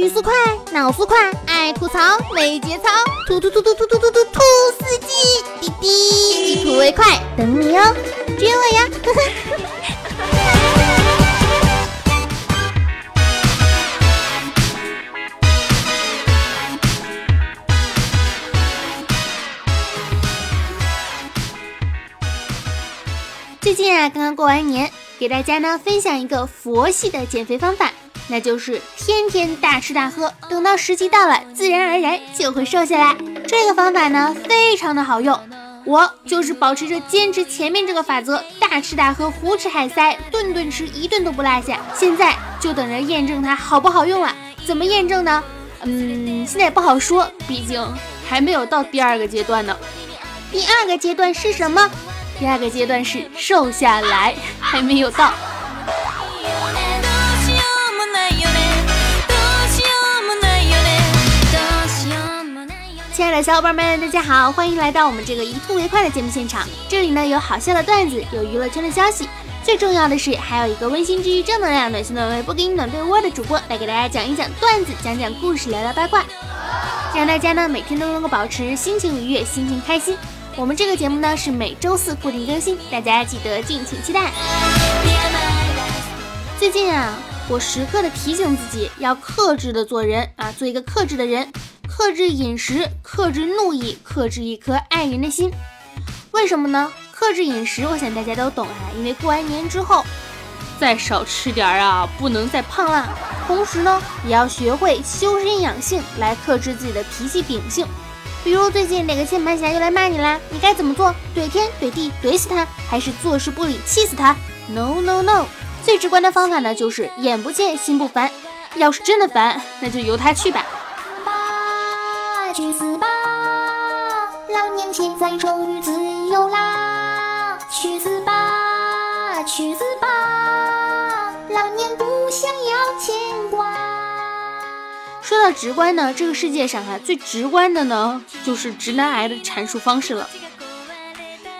语速快，脑速快，爱吐槽没节操，吐吐吐吐吐吐吐吐吐司机，滴滴一吐为快，等你哦，追我呀！最近啊，刚刚过完年，给大家呢分享一个佛系的减肥方法，那就是天天大吃大喝，等到时机到了，自然而然就会瘦下来。这个方法呢非常的好用，我就是保持着坚持前面这个法则，大吃大喝，胡吃海塞，顿顿吃，一顿都不落下。现在就等着验证它好不好用了。怎么验证呢？嗯，现在也不好说，毕竟还没有到第二个阶段呢。第二个阶段是什么？第二个阶段是瘦下来，还没有到。亲爱的小伙伴们，大家好，欢迎来到我们这个一吐为快的节目现场。这里呢有好笑的段子，有娱乐圈的消息，最重要的是还有一个温馨治愈、正能量、暖心暖胃、不给你暖被窝的主播来给大家讲一讲段子，讲讲故事，聊聊八卦，让大家呢每天都能够保持心情愉悦，心情开心。我们这个节目呢是每周四固定更新，大家记得敬请期待。最近啊，我时刻的提醒自己要克制的做人啊，做一个克制的人，克制饮食，克制怒意，克制一颗爱人的心。为什么呢？克制饮食，我想大家都懂啊，因为过完年之后再少吃点啊，不能再胖了。同时呢，也要学会修身养性，来克制自己的脾气秉性。比如最近哪个键盘侠又来骂你啦，你该怎么做？怼天怼地怼死他，还是坐视不理气死他？No No No！最直观的方法呢，就是眼不见心不烦。要是真的烦，那就由他去吧。去死吧！老年现在终于自由啦！去死吧！去死吧！老年不想要牵挂。说到直观呢，这个世界上哈最直观的呢，就是直男癌的阐述方式了。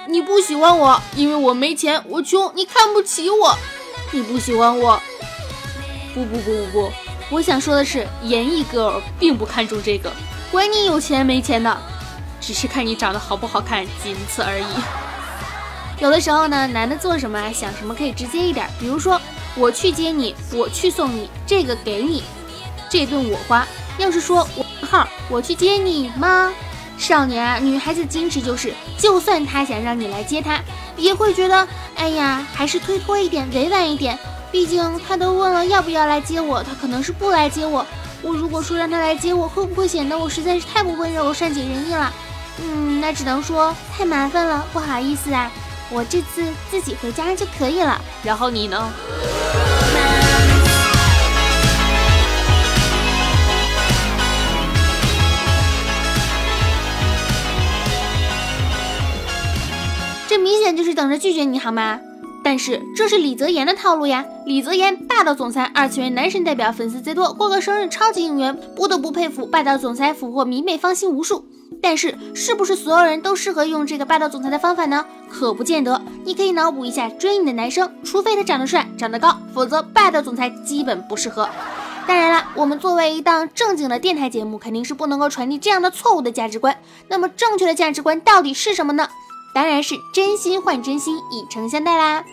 你不喜欢我，因为我没钱，我穷，你看不起我。你不喜欢我，不不不不不，我想说的是，演艺 girl 并不看重这个，管你有钱没钱的，只是看你长得好不好看，仅此而已。有的时候呢，男的做什么想什么可以直接一点，比如说我去接你，我去送你，这个给你。这顿我花。要是说我号，我去接你吗？少年啊，女孩子矜持就是，就算她想让你来接她，也会觉得，哎呀，还是推脱一点，委婉一点。毕竟她都问了要不要来接我，她可能是不来接我。我如果说让她来接我，会不会显得我实在是太不温柔、善解人意了？嗯，那只能说太麻烦了，不好意思啊，我这次自己回家就可以了。然后你呢？明显就是等着拒绝你好吗？但是这是李泽言的套路呀！李泽言霸道总裁，二次元男神代表，粉丝最多，过个生日超级应援，不得不佩服霸道总裁俘获迷妹芳心无数。但是是不是所有人都适合用这个霸道总裁的方法呢？可不见得。你可以脑补一下追你的男生，除非他长得帅、长得高，否则霸道总裁基本不适合。当然了，我们作为一档正经的电台节目，肯定是不能够传递这样的错误的价值观。那么正确的价值观到底是什么呢？当然是真心换真心，以诚相待啦！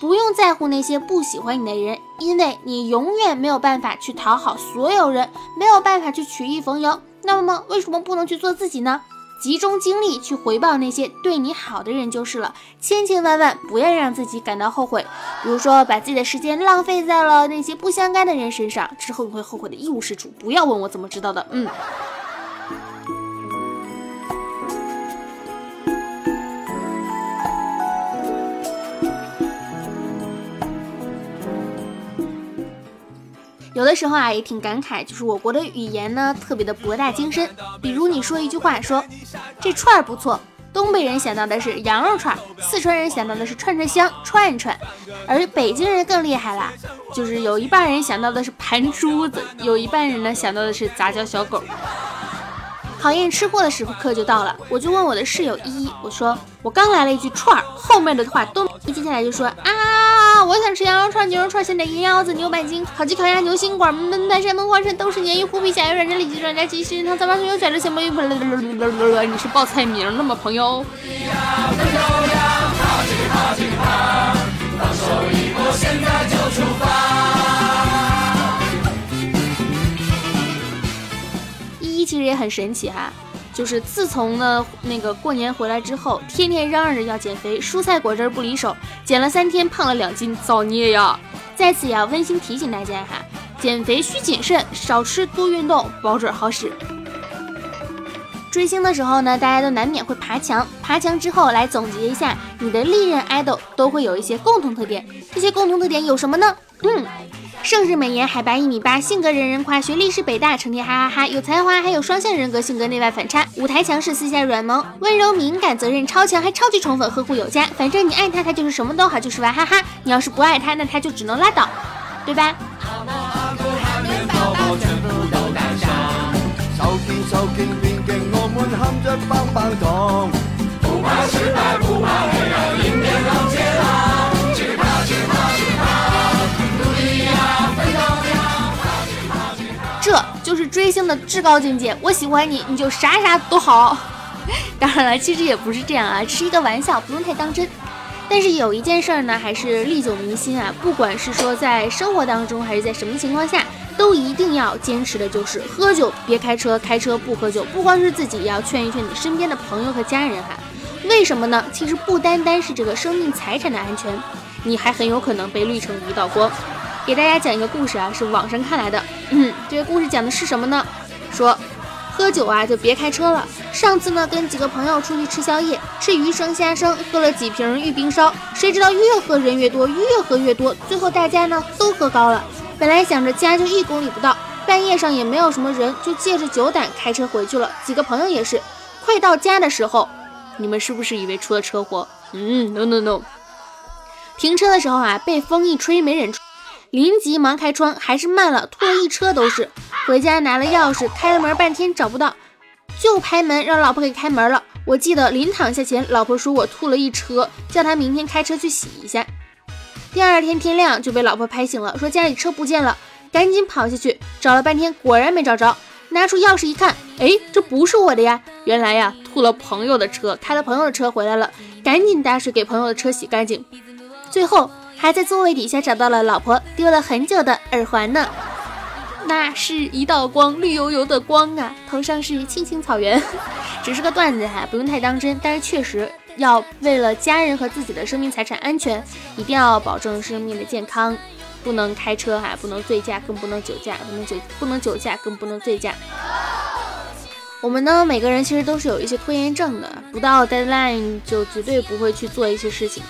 不用在乎那些不喜欢你的人，因为你永远没有办法去讨好所有人，没有办法去曲意逢迎。那么为什么不能去做自己呢？集中精力去回报那些对你好的人就是了。千千万万不要让自己感到后悔，比如说把自己的时间浪费在了那些不相干的人身上，之后你会后悔的一无是处。不要问我怎么知道的，嗯。有的时候啊，也挺感慨，就是我国的语言呢，特别的博大精深。比如你说一句话，说这串儿不错，东北人想到的是羊肉串，四川人想到的是串串香串串，而北京人更厉害啦，就是有一半人想到的是盘珠子，有一半人呢想到的是杂交小狗。考验吃货的时刻就到了，我就问我的室友依依，我说我刚来了一句串儿，后面的话都一接下来就说啊。我想吃羊肉串、牛肉串、咸蛋、鸭子、牛板筋、烤鸡、烤鸭、牛心管、焖蛋、山焖花生、豆豉鲶鱼、虎皮虾、软炸里脊、软炸鸡、西汤、三八葱油、卷子、咸蘑鱼。你是报菜名了吗，朋友？依依其实也很神奇哈。就是自从呢那个过年回来之后，天天嚷嚷着要减肥，蔬菜果汁不离手，减了三天胖了两斤，造孽呀！在此也要温馨提醒大家哈，减肥需谨慎，少吃多运动，保准好使。追星的时候呢，大家都难免会爬墙，爬墙之后来总结一下你的历任 idol 都会有一些共同特点，这些共同特点有什么呢？嗯。盛世美颜，海拔一米八，性格人人夸，学历是北大，成天哈哈哈，有才华，还有双向人格，性格内外反差，舞台强势，私下软萌，温柔敏感，责任超强，还超级宠粉，呵护有加。反正你爱他，他就是什么都好，就是娃哈哈。你要是不爱他，那他就只能拉倒，对吧？这就是追星的至高境界。我喜欢你，你就啥啥都好。当然了，其实也不是这样啊，只是一个玩笑，不用太当真。但是有一件事儿呢，还是历久弥新啊。不管是说在生活当中，还是在什么情况下，都一定要坚持的就是喝酒别开车，开车不喝酒。不光是自己，也要劝一劝你身边的朋友和家人哈。为什么呢？其实不单单是这个生命财产的安全，你还很有可能被绿成一道光。给大家讲一个故事啊，是网上看来的。嗯，这个故事讲的是什么呢？说喝酒啊就别开车了。上次呢跟几个朋友出去吃宵夜，吃鱼生虾生，喝了几瓶玉冰烧，谁知道越喝人越多，越喝越多，最后大家呢都喝高了。本来想着家就一公里不到，半夜上也没有什么人，就借着酒胆开车回去了。几个朋友也是，快到家的时候，你们是不是以为出了车祸？嗯，no no no。停车的时候啊，被风一吹没忍住。临急忙开窗，还是慢了，吐了一车都是。回家拿了钥匙，开了门半天找不到，就拍门让老婆给开门了。我记得临躺下前，老婆说我吐了一车，叫他明天开车去洗一下。第二天天亮就被老婆拍醒了，说家里车不见了，赶紧跑下去找了半天，果然没找着。拿出钥匙一看，哎，这不是我的呀！原来呀，吐了朋友的车，开了朋友的车回来了，赶紧打水给朋友的车洗干净。最后。还在座位底下找到了老婆丢了很久的耳环呢，那是一道光，绿油油的光啊！头上是青青草原，只是个段子哈，不用太当真。但是确实要为了家人和自己的生命财产安全，一定要保证生命的健康，不能开车哈，不能醉驾，更不能酒驾，不能酒不能酒驾，更不能醉驾。我们呢，每个人其实都是有一些拖延症的，不到 deadline 就绝对不会去做一些事情。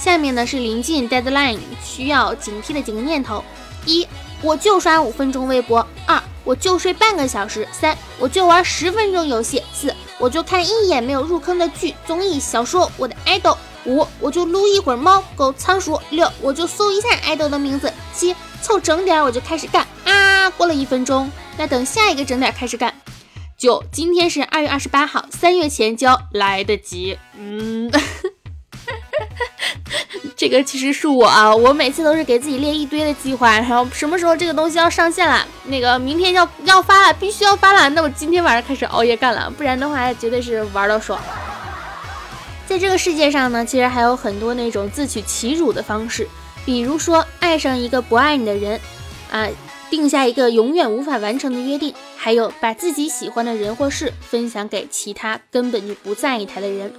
下面呢是临近 deadline 需要警惕的几个念头：一，我就刷五分钟微博；二，我就睡半个小时；三，我就玩十分钟游戏；四，我就看一眼没有入坑的剧、综艺、小说。我的 idol。五，我就撸一会儿猫狗仓鼠。六，我就搜一下 idol 的名字。七，凑整点我就开始干啊！过了一分钟，那等下一个整点开始干。九，今天是二月二十八号，三月前交来得及。嗯。这个其实是我啊，我每次都是给自己列一堆的计划，然后什么时候这个东西要上线了，那个明天要要发了，必须要发了，那我今天晚上开始熬夜干了，不然的话绝对是玩到爽。在这个世界上呢，其实还有很多那种自取其辱的方式，比如说爱上一个不爱你的人，啊，定下一个永远无法完成的约定，还有把自己喜欢的人或事分享给其他根本就不在意他的人。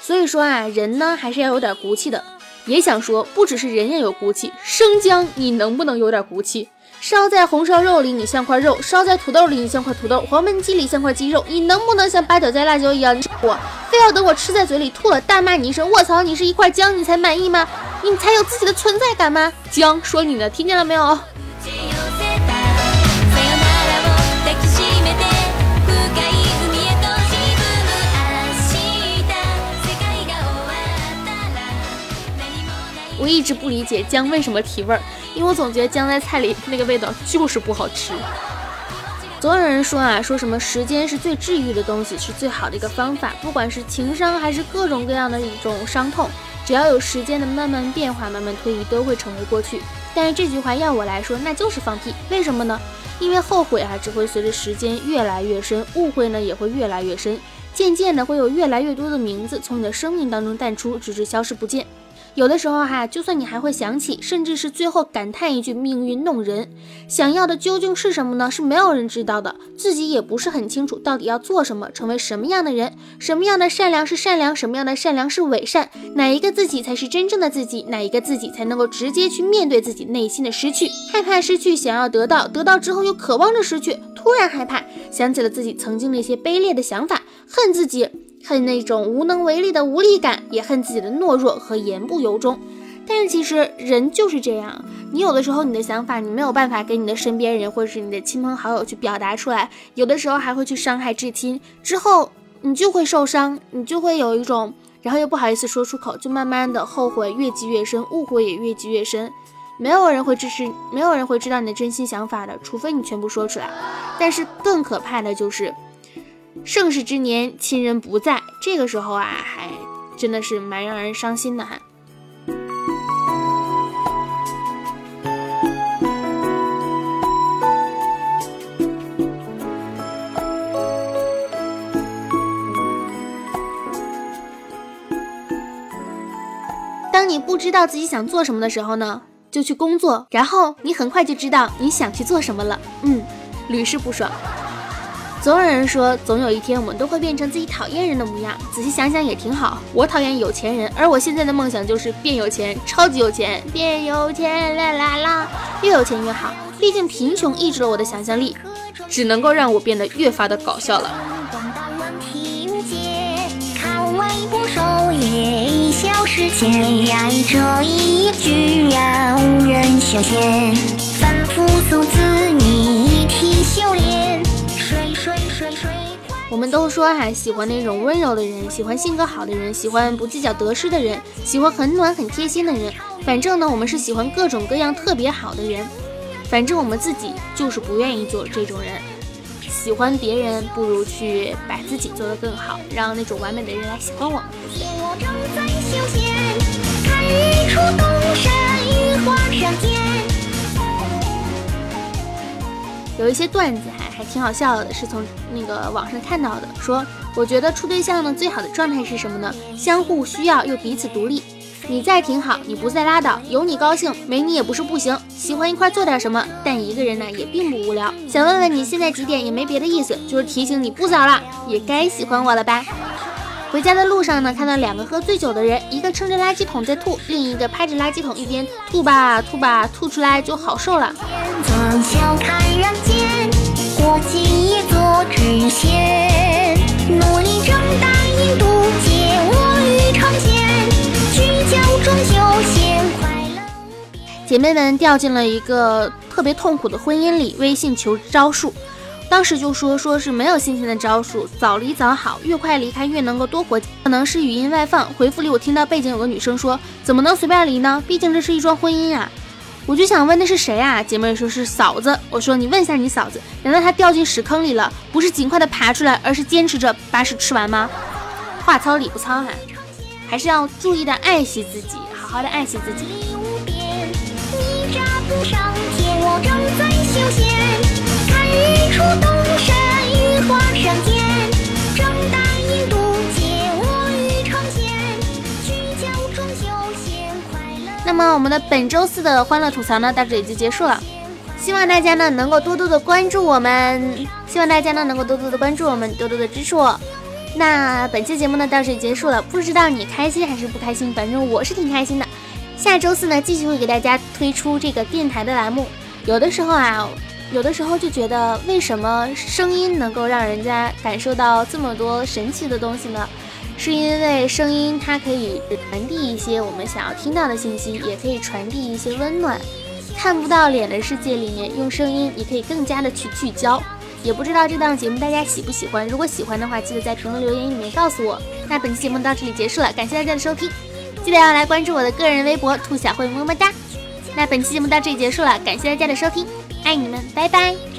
所以说啊，人呢还是要有点骨气的。也想说，不只是人要有骨气，生姜你能不能有点骨气？烧在红烧肉里你像块肉，烧在土豆里你像块土豆，黄焖鸡里像块鸡肉，你能不能像八角加辣椒一样？我非要等我吃在嘴里吐了，大骂你一声卧槽，你是一块姜，你才满意吗？你才有自己的存在感吗？姜说你呢，听见了没有？直不理解姜为什么提味儿，因为我总觉得姜在菜里那个味道就是不好吃。总有人说啊，说什么时间是最治愈的东西，是最好的一个方法，不管是情伤还是各种各样的一种伤痛，只要有时间的慢慢变化、慢慢推移，都会成为过去。但是这句话要我来说，那就是放屁。为什么呢？因为后悔啊，只会随着时间越来越深，误会呢也会越来越深，渐渐的会有越来越多的名字从你的生命当中淡出，直至消失不见。有的时候哈，就算你还会想起，甚至是最后感叹一句“命运弄人”，想要的究竟是什么呢？是没有人知道的，自己也不是很清楚到底要做什么，成为什么样的人，什么样的善良是善良，什么样的善良是伪善，哪一个自己才是真正的自己，哪一个自己才能够直接去面对自己内心的失去，害怕失去，想要得到，得到之后又渴望着失去，突然害怕，想起了自己曾经那些卑劣的想法，恨自己。恨那种无能为力的无力感，也恨自己的懦弱和言不由衷。但是其实人就是这样，你有的时候你的想法你没有办法给你的身边人或者是你的亲朋好友去表达出来，有的时候还会去伤害至亲，之后你就会受伤，你就会有一种，然后又不好意思说出口，就慢慢的后悔越积越深，误会也越积越深。没有人会支持，没有人会知道你的真心想法的，除非你全部说出来。但是更可怕的就是。盛世之年，亲人不在，这个时候啊，还真的是蛮让人伤心的哈。当你不知道自己想做什么的时候呢，就去工作，然后你很快就知道你想去做什么了。嗯，屡试不爽。总有人说，总有一天我们都会变成自己讨厌人的模样。仔细想想也挺好。我讨厌有钱人，而我现在的梦想就是变有钱，超级有钱，变有钱啦啦啦，越有钱越好。毕竟贫穷抑制了我的想象力，只能够让我变得越发的搞笑了。我们都说哈，喜欢那种温柔的人，喜欢性格好的人，喜欢不计较得失的人，喜欢很暖很贴心的人。反正呢，我们是喜欢各种各样特别好的人。反正我们自己就是不愿意做这种人。喜欢别人，不如去把自己做得更好，让那种完美的人来喜欢我。有一些段子还。还挺好笑的，是从那个网上看到的。说，我觉得处对象呢，最好的状态是什么呢？相互需要又彼此独立。你在挺好，你不在拉倒，有你高兴，没你也不是不行。喜欢一块做点什么，但一个人呢也并不无聊。想问问你现在几点？也没别的意思，就是提醒你不早了，也该喜欢我了吧？回家的路上呢，看到两个喝醉酒的人，一个撑着垃圾桶在吐，另一个拍着垃圾桶一边吐吧吐吧，吐出来就好受了。我也做知县，努力长大印度界，我欲尝鲜，聚焦中秋先快乐。姐妹们掉进了一个特别痛苦的婚姻里，微信求招数，当时就说说是没有新鲜的招数，早离早好，越快离开越能够多活。可能是语音外放，回复里我听到背景有个女生说，怎么能随便离呢？毕竟这是一桩婚姻呀。我就想问那是谁啊？姐妹说是嫂子。我说你问一下你嫂子，难道她掉进屎坑里了？不是尽快的爬出来，而是坚持着把屎吃完吗？话糙理不糙哈，还是要注意的爱惜自己，好好的爱惜自己。看日出东山，雨花上那么我们的本周四的欢乐吐槽呢，到这里就结束了。希望大家呢能够多多的关注我们，希望大家呢能够多多的关注我们，多多的支持我。那本期节目呢到这里结束了，不知道你开心还是不开心，反正我是挺开心的。下周四呢继续会给大家推出这个电台的栏目。有的时候啊，有的时候就觉得为什么声音能够让人家感受到这么多神奇的东西呢？是因为声音它可以传递一些我们想要听到的信息，也可以传递一些温暖。看不到脸的世界里面，用声音也可以更加的去聚焦。也不知道这档节目大家喜不喜欢，如果喜欢的话，记得在评论留言里面告诉我。那本期节目到这里结束了，感谢大家的收听，记得要来关注我的个人微博兔小慧么么哒。那本期节目到这里结束了，感谢大家的收听，爱你们，拜拜。